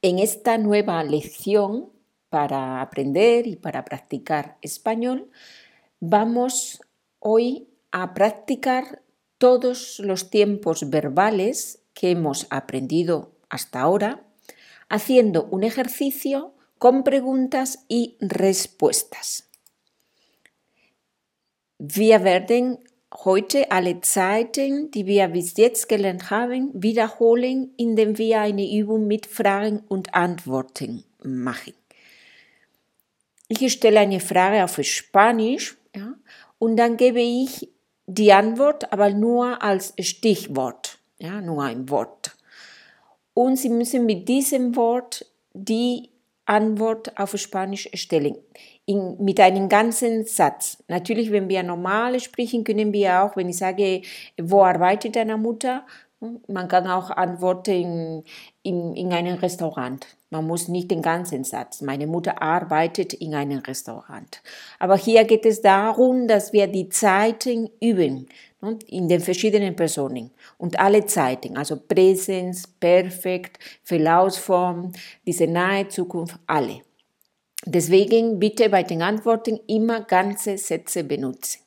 En esta nueva lección para aprender y para practicar español, vamos hoy a practicar todos los tiempos verbales que hemos aprendido hasta ahora, haciendo un ejercicio con preguntas y respuestas. Wir werden heute alle Zeiten, die wir bis jetzt gelernt haben, wiederholen, indem wir eine Übung mit Fragen und Antworten machen. Ich stelle eine Frage auf Spanisch ja, und dann gebe ich die Antwort aber nur als Stichwort, ja, nur ein Wort. Und Sie müssen mit diesem Wort die Antwort auf Spanisch stellen, in, mit einem ganzen Satz. Natürlich, wenn wir normal sprechen, können wir auch, wenn ich sage, wo arbeitet deine Mutter, man kann auch antworten in, in einem Restaurant. Man muss nicht den ganzen Satz. Meine Mutter arbeitet in einem Restaurant. Aber hier geht es darum, dass wir die Zeiten üben ne, in den verschiedenen Personen und alle Zeiten, also Präsens, Perfekt, Verlaufsform, diese nahe Zukunft, alle. Deswegen bitte bei den Antworten immer ganze Sätze benutzen.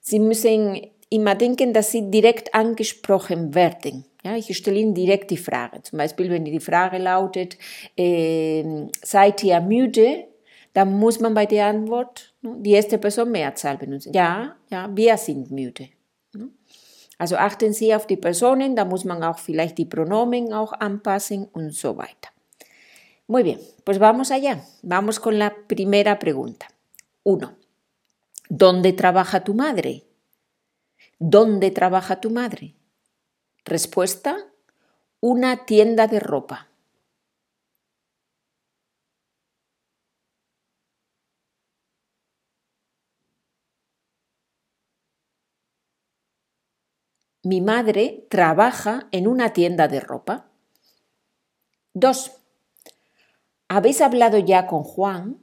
Sie müssen immer denken, dass sie direkt angesprochen werden. Ja, ich stelle Ihnen direkt die Frage. Zum Beispiel, wenn die Frage lautet, äh, seid ihr müde? Dann muss man bei der Antwort ne, die erste Person Mehrzahl benutzen. Ja, ja, wir sind müde. Ne? Also achten Sie auf die Personen, da muss man auch vielleicht die Pronomen auch anpassen und so weiter. Muy bien, pues vamos allá. Vamos con la primera pregunta. Uno. ¿Dónde trabaja tu madre? ¿Dónde trabaja tu madre? Respuesta, una tienda de ropa. Mi madre trabaja en una tienda de ropa. 2. ¿Habéis hablado ya con Juan?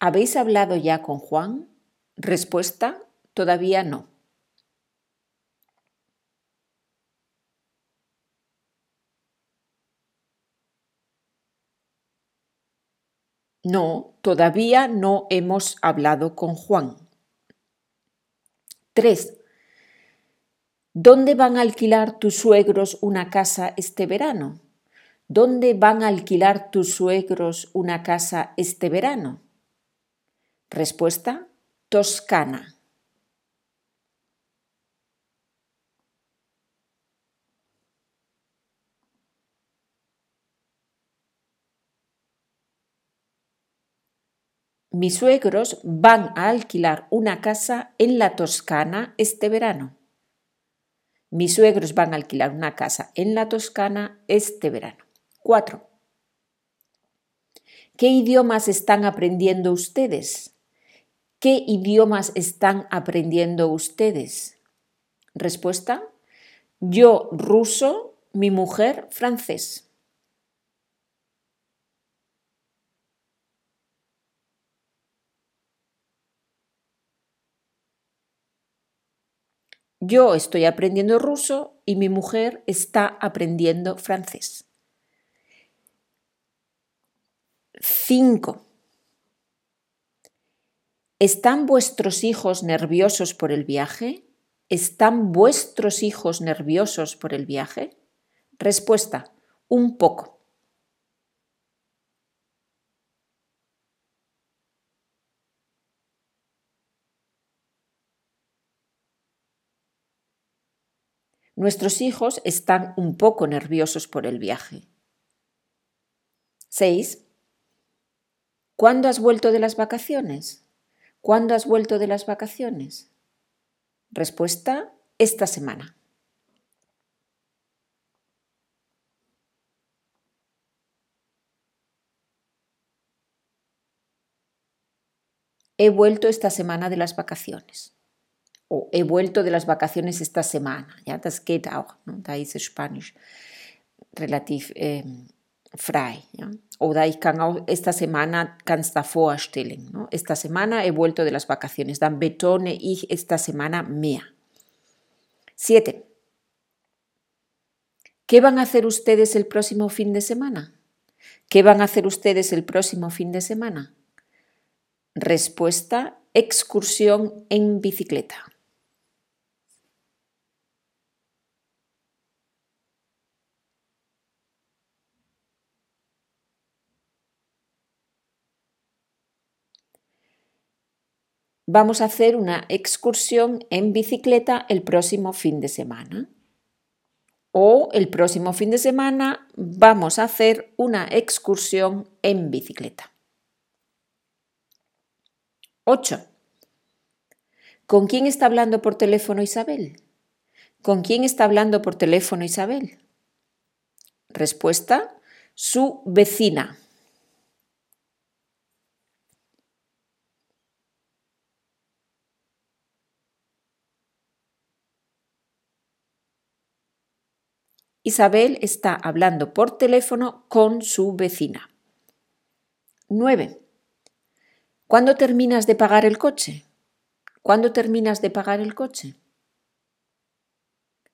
¿Habéis hablado ya con Juan? Respuesta, todavía no. No, todavía no hemos hablado con Juan. 3. ¿Dónde van a alquilar tus suegros una casa este verano? ¿Dónde van a alquilar tus suegros una casa este verano? Respuesta, Toscana. Mis suegros van a alquilar una casa en la Toscana este verano. Mis suegros van a alquilar una casa en la Toscana este verano. 4. ¿Qué idiomas están aprendiendo ustedes? ¿Qué idiomas están aprendiendo ustedes? Respuesta. Yo ruso, mi mujer francés. Yo estoy aprendiendo ruso y mi mujer está aprendiendo francés. 5. ¿Están vuestros hijos nerviosos por el viaje? ¿Están vuestros hijos nerviosos por el viaje? Respuesta, un poco. Nuestros hijos están un poco nerviosos por el viaje. 6. ¿Cuándo has vuelto de las vacaciones? ¿Cuándo has vuelto de las vacaciones? Respuesta, esta semana. He vuelto esta semana de las vacaciones o he vuelto de las vacaciones esta semana. Ja, das geht auch. Da ist Spanisch relativ ähm, frei. Ja? Oder ich esta semana ganz davor stellen. ¿no? Esta semana he vuelto de las vacaciones. Dann betone ich esta semana mehr. Siete. ¿Qué van a hacer ustedes el próximo fin de semana? ¿Qué van a hacer ustedes el próximo fin de semana? Respuesta, excursión en bicicleta. Vamos a hacer una excursión en bicicleta el próximo fin de semana. O el próximo fin de semana vamos a hacer una excursión en bicicleta. 8. ¿Con quién está hablando por teléfono Isabel? ¿Con quién está hablando por teléfono Isabel? Respuesta, su vecina. Isabel está hablando por teléfono con su vecina. 9. ¿Cuándo terminas de pagar el coche? ¿Cuándo terminas de pagar el coche?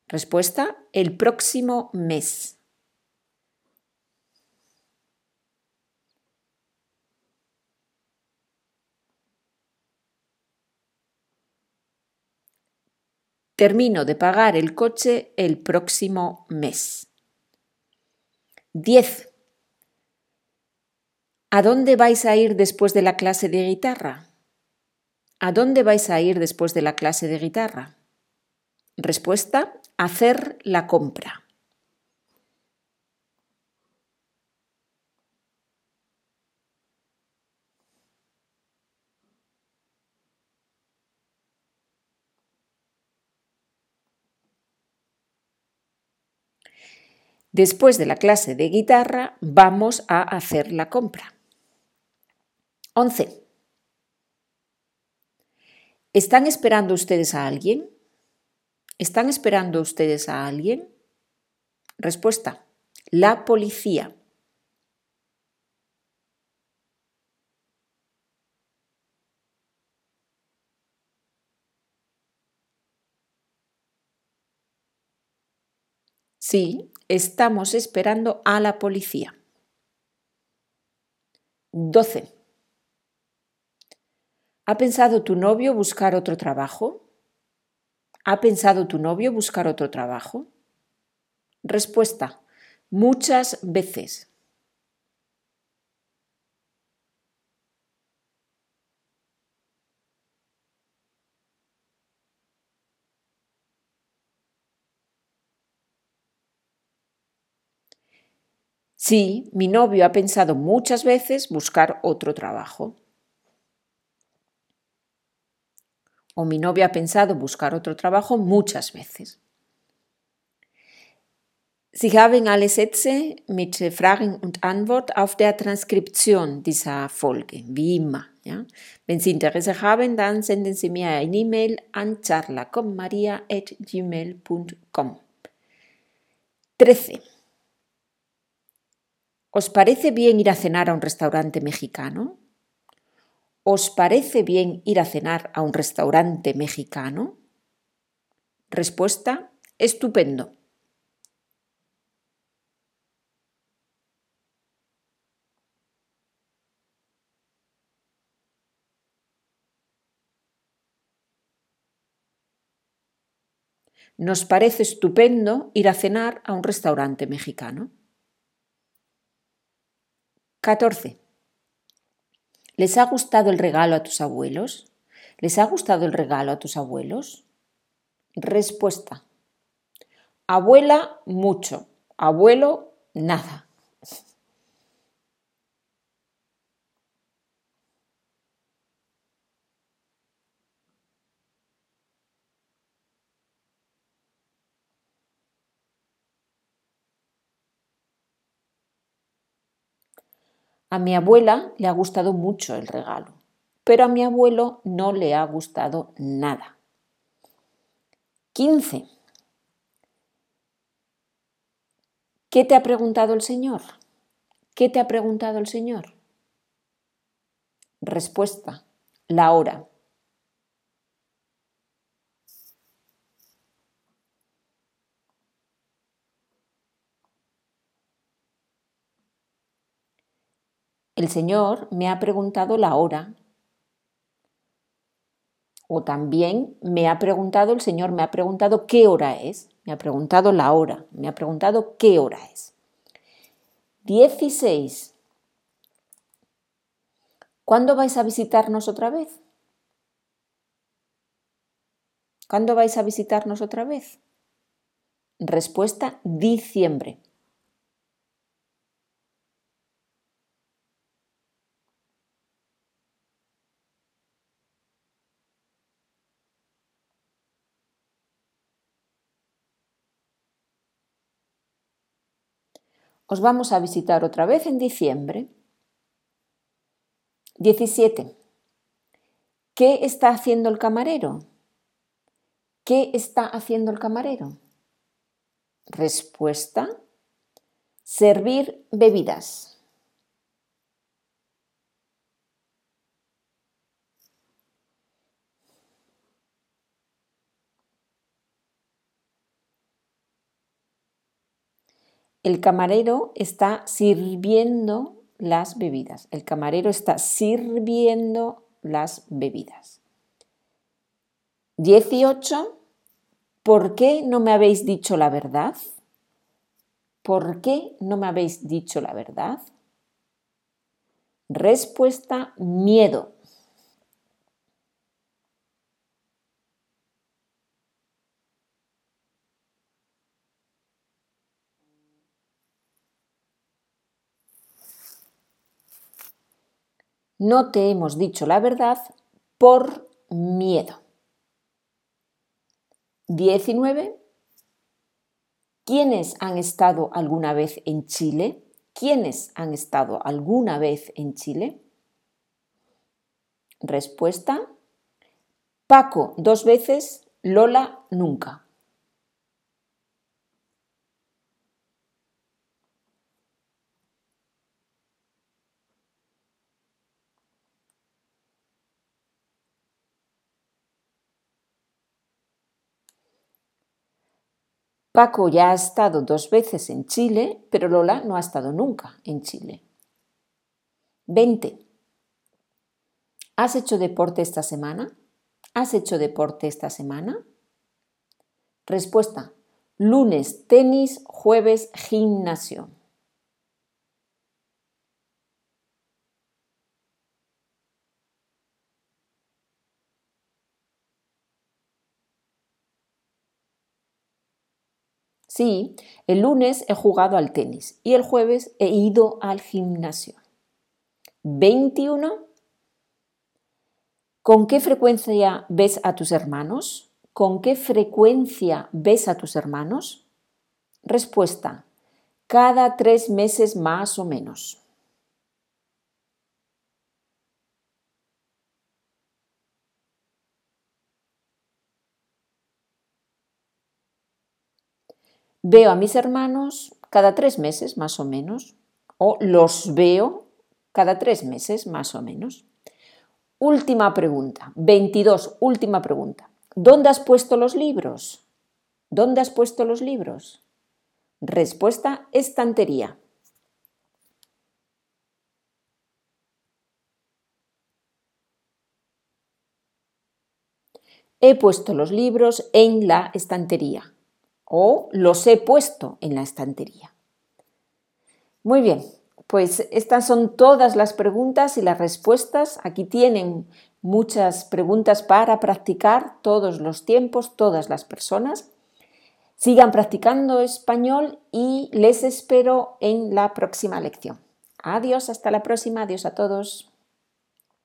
Respuesta, el próximo mes. Termino de pagar el coche el próximo mes. 10. ¿A dónde vais a ir después de la clase de guitarra? ¿A dónde vais a ir después de la clase de guitarra? Respuesta, hacer la compra. Después de la clase de guitarra vamos a hacer la compra. 11. ¿Están esperando ustedes a alguien? ¿Están esperando ustedes a alguien? Respuesta. La policía. Sí, estamos esperando a la policía. 12. ¿Ha pensado tu novio buscar otro trabajo? ¿Ha pensado tu novio buscar otro trabajo? Respuesta. Muchas veces. Sí, mi novio ha pensado muchas veces buscar otro trabajo. o mi novia ha pensado buscar otro trabajo muchas veces. Sie haben alle Sätze mit Fragen und Antwort auf der Transkription dieser Folge, wie immer. Ja? Wenn Sie Interesse haben, dann senden Sie mir eine E-Mail an charlacommaria.gmail.com. 13. ¿Os parece bien ir a cenar a un restaurante mexicano? ¿Os parece bien ir a cenar a un restaurante mexicano? Respuesta, estupendo. Nos parece estupendo ir a cenar a un restaurante mexicano. 14. ¿Les ha gustado el regalo a tus abuelos? ¿Les ha gustado el regalo a tus abuelos? Respuesta. Abuela, mucho. Abuelo, nada. A mi abuela le ha gustado mucho el regalo, pero a mi abuelo no le ha gustado nada. 15. ¿Qué te ha preguntado el Señor? ¿Qué te ha preguntado el Señor? Respuesta. La hora. El Señor me ha preguntado la hora. O también me ha preguntado, el Señor me ha preguntado qué hora es. Me ha preguntado la hora. Me ha preguntado qué hora es. 16. ¿Cuándo vais a visitarnos otra vez? ¿Cuándo vais a visitarnos otra vez? Respuesta, diciembre. Os vamos a visitar otra vez en diciembre. 17. ¿Qué está haciendo el camarero? ¿Qué está haciendo el camarero? Respuesta. Servir bebidas. El camarero está sirviendo las bebidas. El camarero está sirviendo las bebidas. 18. ¿Por qué no me habéis dicho la verdad? ¿Por qué no me habéis dicho la verdad? Respuesta, miedo. No te hemos dicho la verdad por miedo. 19. ¿Quiénes han estado alguna vez en Chile? ¿Quiénes han estado alguna vez en Chile? Respuesta. Paco dos veces, Lola nunca. Paco ya ha estado dos veces en Chile, pero Lola no ha estado nunca en Chile. 20. ¿Has hecho deporte esta semana? ¿Has hecho deporte esta semana? Respuesta. Lunes tenis, jueves gimnasio. Sí, el lunes he jugado al tenis y el jueves he ido al gimnasio. 21. ¿Con qué frecuencia ves a tus hermanos? ¿Con qué frecuencia ves a tus hermanos? Respuesta. Cada tres meses más o menos. Veo a mis hermanos cada tres meses más o menos, o los veo cada tres meses más o menos. Última pregunta, 22, última pregunta. ¿Dónde has puesto los libros? ¿Dónde has puesto los libros? Respuesta, estantería. He puesto los libros en la estantería o los he puesto en la estantería. Muy bien, pues estas son todas las preguntas y las respuestas. Aquí tienen muchas preguntas para practicar todos los tiempos, todas las personas. Sigan practicando español y les espero en la próxima lección. Adiós, hasta la próxima, adiós a todos.